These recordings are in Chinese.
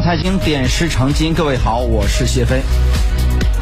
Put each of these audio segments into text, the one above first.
财经点石成金，各位好，我是谢飞。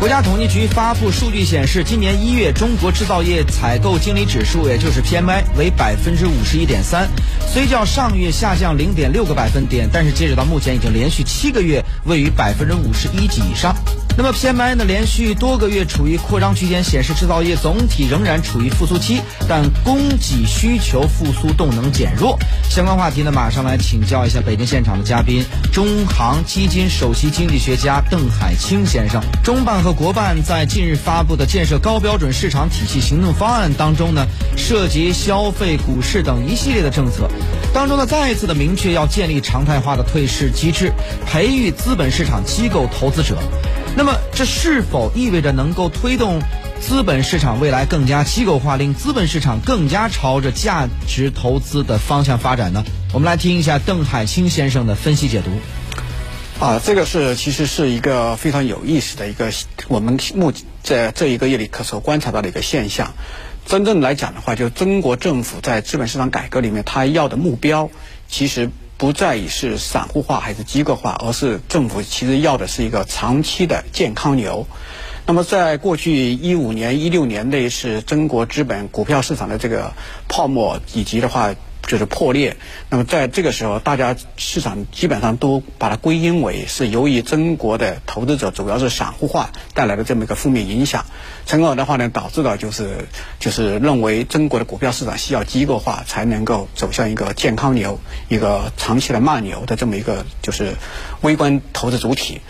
国家统计局发布数据显示，今年一月中国制造业采购经理指数，也就是 PMI 为百分之五十一点三，虽较上月下降零点六个百分点，但是截止到目前已经连续七个月位于百分之五十一及以上。那么 PMI 呢，连续多个月处于扩张区间，显示制造业总体仍然处于复苏期，但供给需求复苏动能减弱。相关话题呢，马上来请教一下北京现场的嘉宾，中航基金首席经济学家邓海清先生。中办和国办在近日发布的建设高标准市场体系行动方案当中呢，涉及消费、股市等一系列的政策，当中呢再一次的明确要建立常态化的退市机制，培育资本市场机构投资者。那么，这是否意味着能够推动资本市场未来更加机构化，令资本市场更加朝着价值投资的方向发展呢？我们来听一下邓海清先生的分析解读。啊，这个是其实是一个非常有意思的一个我们目在这一个月里可所观察到的一个现象。真正来讲的话，就中国政府在资本市场改革里面，它要的目标其实不在于是散户化还是机构化，而是政府其实要的是一个长期的健康牛。那么，在过去一五年、一六年内，是中国资本股票市场的这个泡沫以及的话。就是破裂。那么在这个时候，大家市场基本上都把它归因为是由于中国的投资者主要是散户化带来的这么一个负面影响，从而的话呢，导致了就是就是认为中国的股票市场需要机构化才能够走向一个健康牛、一个长期的慢牛的这么一个就是微观投资主体。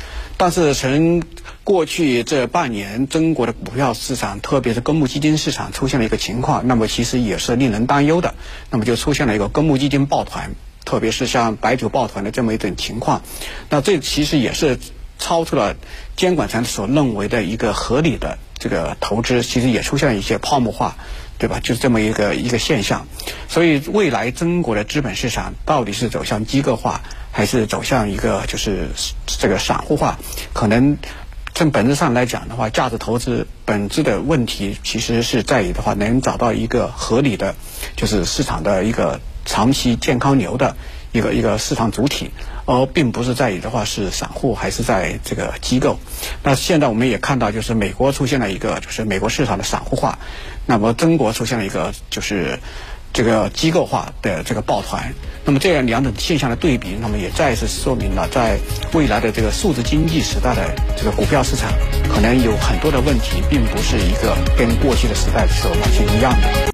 但是从过去这半年，中国的股票市场，特别是公募基金市场出现了一个情况，那么其实也是令人担忧的。那么就出现了一个公募基金抱团，特别是像白酒抱团的这么一种情况。那这其实也是超出了监管层所认为的一个合理的这个投资，其实也出现了一些泡沫化，对吧？就是这么一个一个现象。所以未来中国的资本市场到底是走向机构化，还是走向一个就是这个散户化？可能。从本质上来讲的话，价值投资本质的问题其实是在于的话，能找到一个合理的，就是市场的一个长期健康牛的一个一个市场主体，而并不是在于的话是散户还是在这个机构。那现在我们也看到，就是美国出现了一个就是美国市场的散户化，那么中国出现了一个就是。这个机构化的这个抱团，那么这样两种现象的对比，那么也再次说明了，在未来的这个数字经济时代的这个股票市场，可能有很多的问题，并不是一个跟过去的时代是完全一样的。